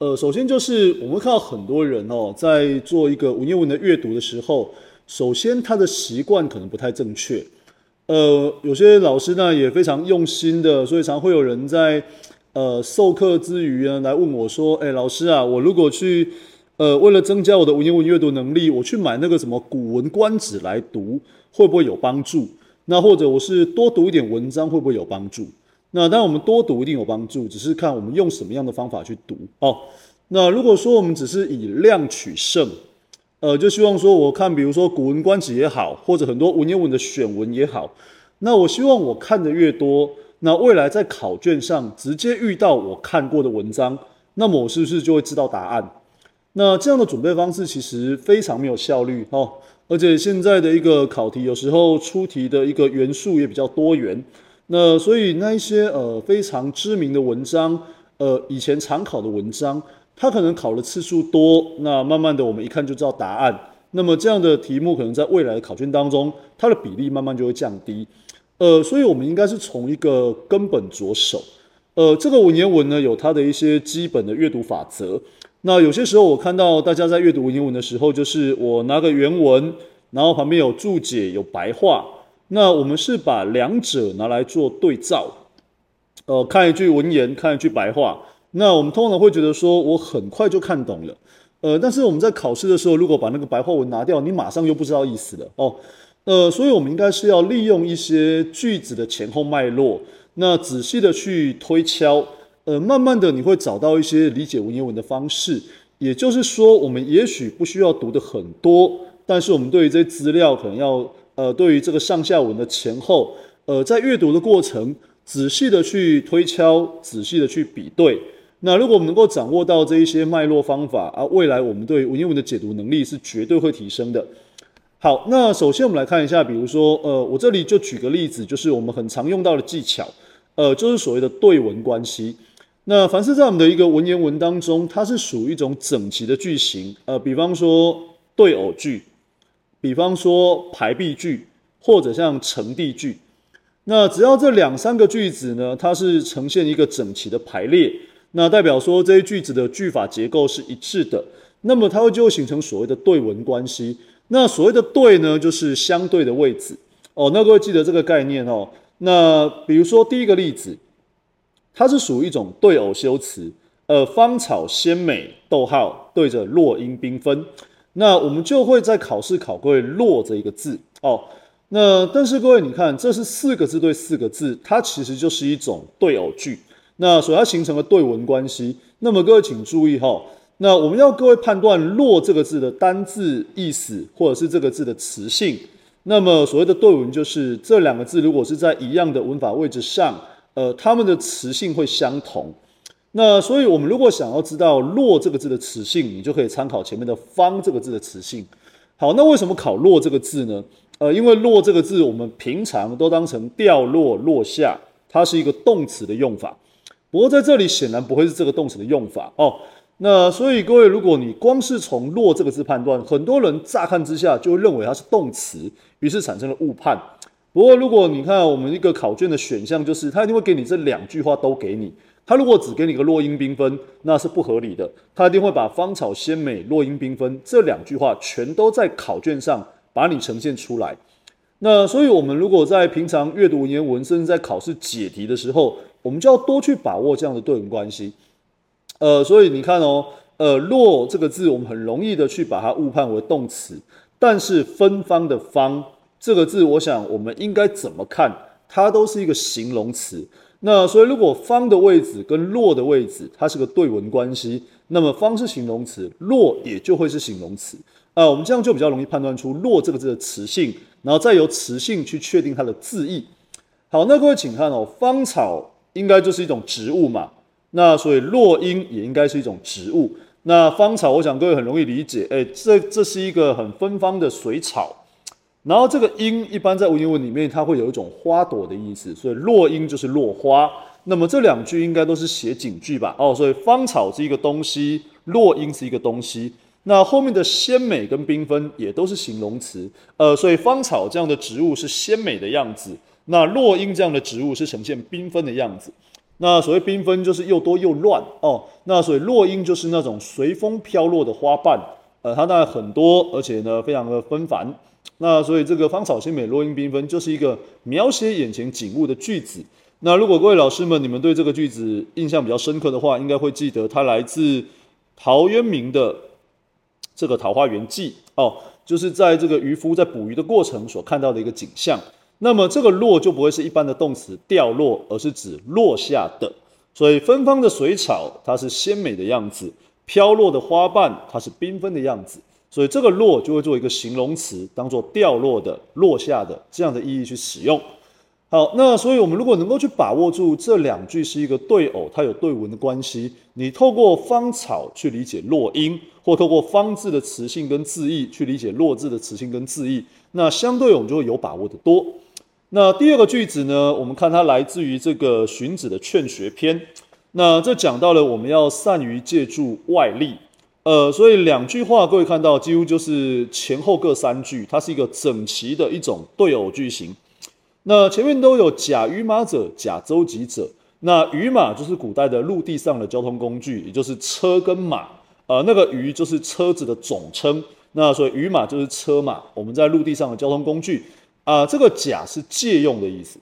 呃，首先就是我们看到很多人哦，在做一个文言文的阅读的时候，首先他的习惯可能不太正确。呃，有些老师呢也非常用心的，所以常会有人在呃授课之余呢来问我说：“哎，老师啊，我如果去呃为了增加我的文言文阅读能力，我去买那个什么《古文观止》来读，会不会有帮助？那或者我是多读一点文章，会不会有帮助？那当然，我们多读一定有帮助，只是看我们用什么样的方法去读哦。那如果说我们只是以量取胜。呃，就希望说，我看，比如说《古文观止》也好，或者很多文言文的选文也好，那我希望我看的越多，那未来在考卷上直接遇到我看过的文章，那么我是不是就会知道答案？那这样的准备方式其实非常没有效率哦，而且现在的一个考题有时候出题的一个元素也比较多元，那所以那一些呃非常知名的文章，呃以前常考的文章。它可能考的次数多，那慢慢的我们一看就知道答案。那么这样的题目可能在未来的考卷当中，它的比例慢慢就会降低。呃，所以我们应该是从一个根本着手。呃，这个文言文呢，有它的一些基本的阅读法则。那有些时候我看到大家在阅读文言文的时候，就是我拿个原文，然后旁边有注解、有白话。那我们是把两者拿来做对照。呃，看一句文言，看一句白话。那我们通常会觉得说，我很快就看懂了，呃，但是我们在考试的时候，如果把那个白话文拿掉，你马上又不知道意思了哦，呃，所以我们应该是要利用一些句子的前后脉络，那仔细的去推敲，呃，慢慢的你会找到一些理解文言文的方式。也就是说，我们也许不需要读的很多，但是我们对于这些资料可能要，呃，对于这个上下文的前后，呃，在阅读的过程，仔细的去推敲，仔细的去比对。那如果我们能够掌握到这一些脉络方法啊，未来我们对文言文的解读能力是绝对会提升的。好，那首先我们来看一下，比如说，呃，我这里就举个例子，就是我们很常用到的技巧，呃，就是所谓的对文关系。那凡是在我们的一个文言文当中，它是属于一种整齐的句型，呃，比方说对偶句，比方说排比句，或者像承递句。那只要这两三个句子呢，它是呈现一个整齐的排列。那代表说这些句子的句法结构是一致的，那么它会就会形成所谓的对文关系。那所谓的对呢，就是相对的位置哦。那各位记得这个概念哦。那比如说第一个例子，它是属于一种对偶修辞，呃，芳草鲜美，逗号对着落英缤纷。那我们就会在考试考各位“落”这一个字哦。那但是各位你看，这是四个字对四个字，它其实就是一种对偶句。那所要形成的对文关系，那么各位请注意哈，那我们要各位判断“落”这个字的单字意思，或者是这个字的词性。那么所谓的对文，就是这两个字如果是在一样的文法位置上，呃，它们的词性会相同。那所以我们如果想要知道“落”这个字的词性，你就可以参考前面的“方”这个字的词性。好，那为什么考“落”这个字呢？呃，因为“落”这个字我们平常都当成掉落、落下，它是一个动词的用法。不过在这里显然不会是这个动词的用法哦。那所以各位，如果你光是从“落”这个字判断，很多人乍看之下就会认为它是动词，于是产生了误判。不过如果你看我们一个考卷的选项，就是它一定会给你这两句话都给你。他如果只给你个“落英缤纷”，那是不合理的。他一定会把“芳草鲜美，落英缤纷”这两句话全都在考卷上把你呈现出来。那所以，我们如果在平常阅读文言文，甚至在考试解题的时候，我们就要多去把握这样的对文关系。呃，所以你看哦，呃，落这个字，我们很容易的去把它误判为动词，但是芬芳的芳这个字，我想我们应该怎么看，它都是一个形容词。那所以，如果芳的位置跟落的位置，它是个对文关系，那么芳是形容词，落也就会是形容词。啊、我们这样就比较容易判断出“落”这个字的词性。然后再由词性去确定它的字义。好，那各位请看哦，芳草应该就是一种植物嘛，那所以落英也应该是一种植物。那芳草，我想各位很容易理解，哎，这这是一个很芬芳的水草。然后这个英一般在文言文里面，它会有一种花朵的意思，所以落英就是落花。那么这两句应该都是写景句吧？哦，所以芳草是一个东西，落英是一个东西。那后面的鲜美跟缤纷也都是形容词，呃，所以芳草这样的植物是鲜美的样子，那落英这样的植物是呈现缤纷的样子。那所谓缤纷就是又多又乱哦。那所以落英就是那种随风飘落的花瓣，呃，它当然很多，而且呢非常的纷繁。那所以这个芳草鲜美，落英缤纷就是一个描写眼前景物的句子。那如果各位老师们你们对这个句子印象比较深刻的话，应该会记得它来自陶渊明的这个《桃花源记》哦，就是在这个渔夫在捕鱼的过程所看到的一个景象。那么这个落就不会是一般的动词掉落，而是指落下的。所以芬芳的水草它是鲜美的样子，飘落的花瓣它是缤纷的样子。所以这个落就会做一个形容词，当做掉落的、落下的这样的意义去使用。好，那所以我们如果能够去把握住这两句是一个对偶，它有对文的关系。你透过芳草去理解落英，或透过芳字的词性跟字义去理解落字的词性跟字义，那相对我们就会有把握的多。那第二个句子呢，我们看它来自于这个荀子的《劝学篇》，那这讲到了我们要善于借助外力。呃，所以两句话，各位看到几乎就是前后各三句，它是一个整齐的一种对偶句型。那前面都有甲于马者，甲舟楫者。那于马就是古代的陆地上的交通工具，也就是车跟马。呃，那个于就是车子的总称。那所以于马就是车马，我们在陆地上的交通工具。啊、这个甲是借用的意思。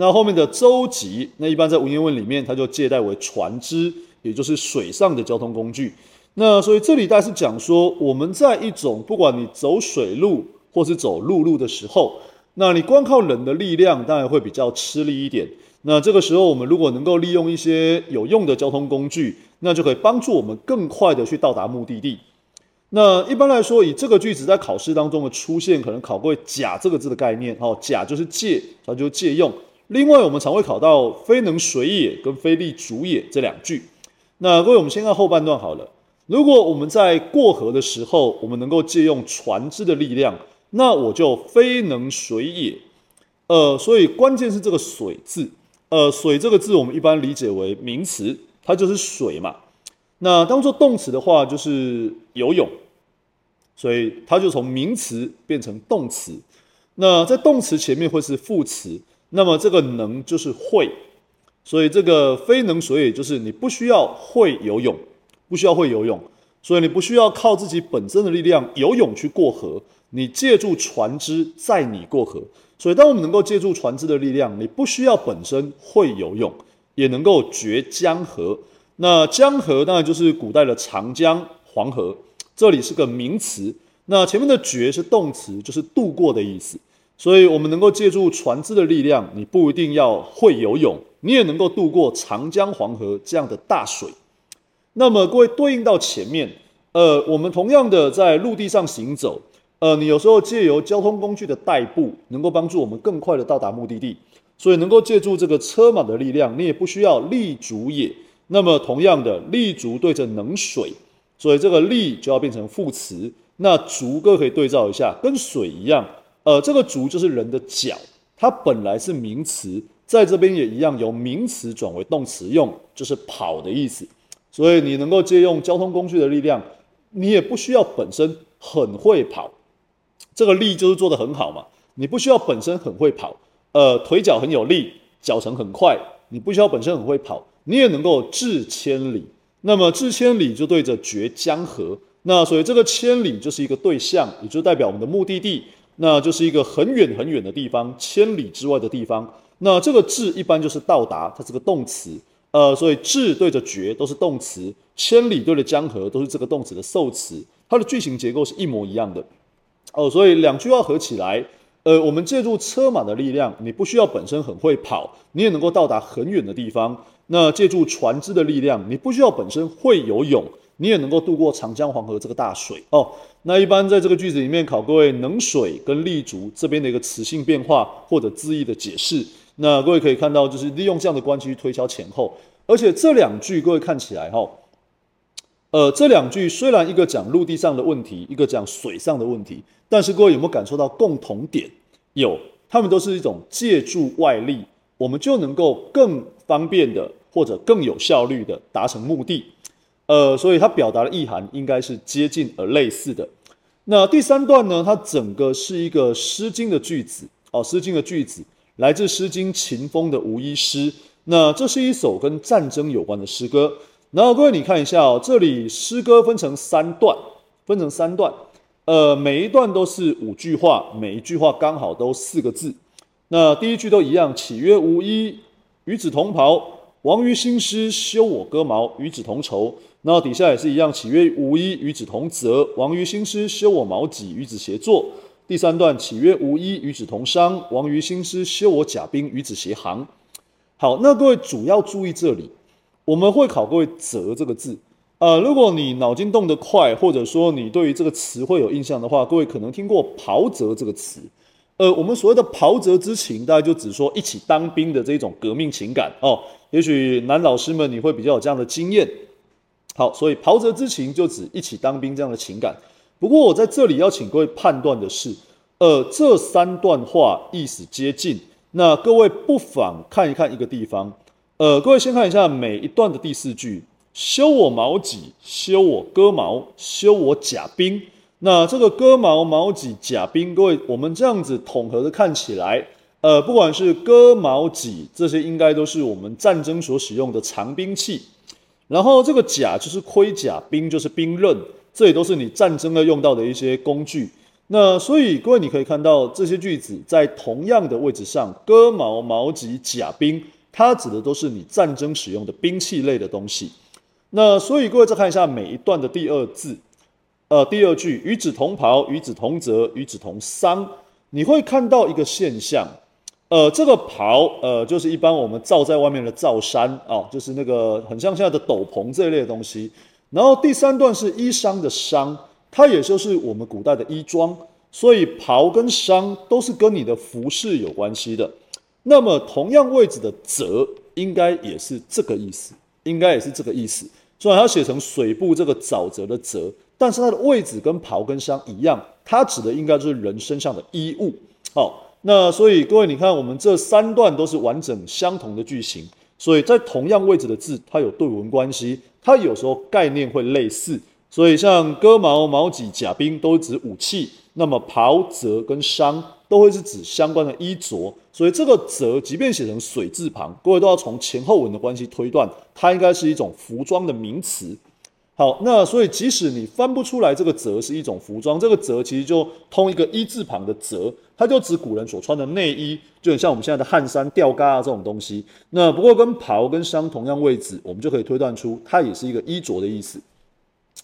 那后面的舟楫，那一般在文言文里面，它就借代为船只，也就是水上的交通工具。那所以这里大概是讲说，我们在一种不管你走水路或是走陆路的时候，那你光靠人的力量当然会比较吃力一点。那这个时候我们如果能够利用一些有用的交通工具，那就可以帮助我们更快的去到达目的地。那一般来说，以这个句子在考试当中的出现，可能考过“甲”这个字的概念。哦，“甲”就是借，它就是借用。另外，我们常会考到“非能水也”跟“非力逐也”这两句。那各位，我们先看后半段好了。如果我们在过河的时候，我们能够借用船只的力量，那我就非能水也。呃，所以关键是这个“水”字。呃，“水”这个字我们一般理解为名词，它就是水嘛。那当做动词的话，就是游泳。所以它就从名词变成动词。那在动词前面会是副词，那么这个“能”就是会。所以这个“非能所以”就是你不需要会游泳。不需要会游泳，所以你不需要靠自己本身的力量游泳去过河，你借助船只载你过河。所以，当我们能够借助船只的力量，你不需要本身会游泳，也能够绝江河。那江河当然就是古代的长江、黄河，这里是个名词。那前面的绝是动词，就是渡过的意思。所以我们能够借助船只的力量，你不一定要会游泳，你也能够渡过长江、黄河这样的大水。那么各位对应到前面，呃，我们同样的在陆地上行走，呃，你有时候借由交通工具的代步，能够帮助我们更快的到达目的地，所以能够借助这个车马的力量，你也不需要立足也。那么同样的，立足对着能水，所以这个力就要变成副词。那逐各可以对照一下，跟水一样，呃，这个足就是人的脚，它本来是名词，在这边也一样由名词转为动词用，就是跑的意思。所以你能够借用交通工具的力量，你也不需要本身很会跑，这个力就是做得很好嘛。你不需要本身很会跑，呃，腿脚很有力，脚程很快，你不需要本身很会跑，你也能够至千里。那么至千里就对着绝江河，那所以这个千里就是一个对象，也就代表我们的目的地，那就是一个很远很远的地方，千里之外的地方。那这个至一般就是到达，它是个动词。呃，所以至对着绝都是动词，千里对着江河都是这个动词的受词，它的句型结构是一模一样的。哦，所以两句话合起来，呃，我们借助车马的力量，你不需要本身很会跑，你也能够到达很远的地方。那借助船只的力量，你不需要本身会游泳，你也能够渡过长江黄河这个大水。哦，那一般在这个句子里面考各位能水跟立足这边的一个词性变化或者字义的解释。那各位可以看到，就是利用这样的关系去推敲前后，而且这两句各位看起来哈，呃，这两句虽然一个讲陆地上的问题，一个讲水上的问题，但是各位有没有感受到共同点？有，他们都是一种借助外力，我们就能够更方便的或者更有效率的达成目的。呃，所以它表达的意涵应该是接近而类似的。那第三段呢，它整个是一个《诗经》的句子哦，《诗经》的句子。来自《诗经·秦风》的《无衣诗》，那这是一首跟战争有关的诗歌。然后各位你看一下哦，这里诗歌分成三段，分成三段，呃，每一段都是五句话，每一句话刚好都四个字。那第一句都一样，岂曰无衣，与子同袍。王于兴师，修我戈矛，与子同仇。那底下也是一样，岂曰无衣，与子同泽。王于兴师，修我矛戟，与子偕作。第三段，岂曰无衣，与子同伤。王于兴师，修我甲兵，与子偕行。好，那各位主要注意这里，我们会考各位“责”这个字。呃，如果你脑筋动得快，或者说你对于这个词汇有印象的话，各位可能听过“袍泽”这个词。呃，我们所谓的袍泽之情，大概就只说一起当兵的这种革命情感哦。也许男老师们你会比较有这样的经验。好，所以袍泽之情就指一起当兵这样的情感。不过我在这里要请各位判断的是，呃，这三段话意思接近，那各位不妨看一看一个地方。呃，各位先看一下每一段的第四句：修我矛戟，修我戈矛，修我甲兵。那这个戈矛、矛戟、甲兵，各位，我们这样子统合的看起来，呃，不管是戈矛戟，这些应该都是我们战争所使用的长兵器。然后这个甲就是盔甲，兵就是兵刃，这也都是你战争要用到的一些工具。那所以各位，你可以看到这些句子在同样的位置上，戈矛、矛戟、甲兵，它指的都是你战争使用的兵器类的东西。那所以各位再看一下每一段的第二字。呃，第二句，与子同袍，与子同泽，与子同丧，你会看到一个现象，呃，这个袍，呃，就是一般我们罩在外面的罩衫啊，就是那个很像现在的斗篷这一类的东西。然后第三段是衣裳的裳，它也就是我们古代的衣装，所以袍跟裳都是跟你的服饰有关系的。那么同样位置的泽，应该也是这个意思，应该也是这个意思。虽然它写成水部这个沼泽的泽。但是它的位置跟袍跟裳一样，它指的应该就是人身上的衣物。好，那所以各位，你看我们这三段都是完整相同的句型，所以在同样位置的字，它有对文关系，它有时候概念会类似。所以像戈矛、矛戟、甲兵都指武器，那么袍、泽跟裳都会是指相关的衣着。所以这个泽，即便写成水字旁，各位都要从前后文的关系推断，它应该是一种服装的名词。好，那所以即使你翻不出来这个责是一种服装，这个责其实就通一个一字旁的责，它就指古人所穿的内衣，就很像我们现在的汗衫、吊嘎啊这种东西。那不过跟袍跟裳同样位置，我们就可以推断出它也是一个衣着的意思。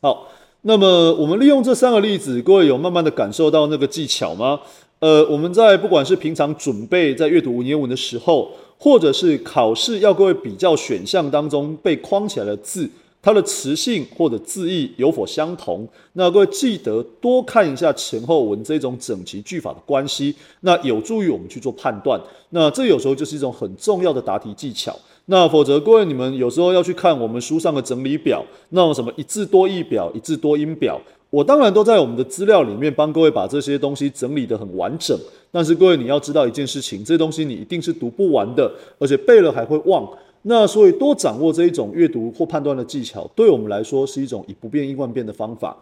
好，那么我们利用这三个例子，各位有慢慢的感受到那个技巧吗？呃，我们在不管是平常准备在阅读文言文的时候，或者是考试要各位比较选项当中被框起来的字。它的词性或者字义有否相同？那各位记得多看一下前后文这种整齐句法的关系，那有助于我们去做判断。那这有时候就是一种很重要的答题技巧。那否则各位你们有时候要去看我们书上的整理表，那种什么一字多义表、一字多音表，我当然都在我们的资料里面帮各位把这些东西整理得很完整。但是各位你要知道一件事情，这些东西你一定是读不完的，而且背了还会忘。那所以多掌握这一种阅读或判断的技巧，对我们来说是一种以不变应万变的方法。